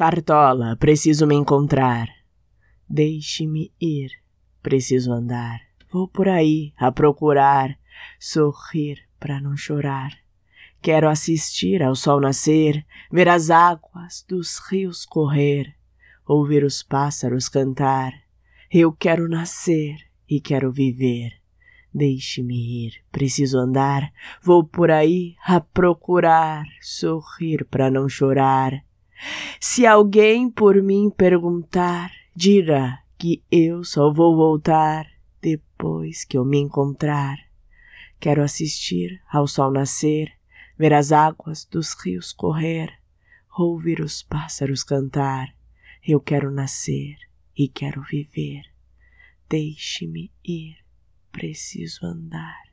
Cartola, preciso me encontrar. Deixe-me ir, preciso andar. Vou por aí a procurar, sorrir para não chorar. Quero assistir ao sol nascer, ver as águas dos rios correr, ouvir os pássaros cantar. Eu quero nascer e quero viver. Deixe-me ir, preciso andar, vou por aí a procurar, sorrir para não chorar. Se alguém por mim perguntar, dirá que eu só vou voltar depois que eu me encontrar. Quero assistir ao sol nascer, ver as águas dos rios correr, ouvir os pássaros cantar. Eu quero nascer e quero viver. Deixe-me ir, preciso andar.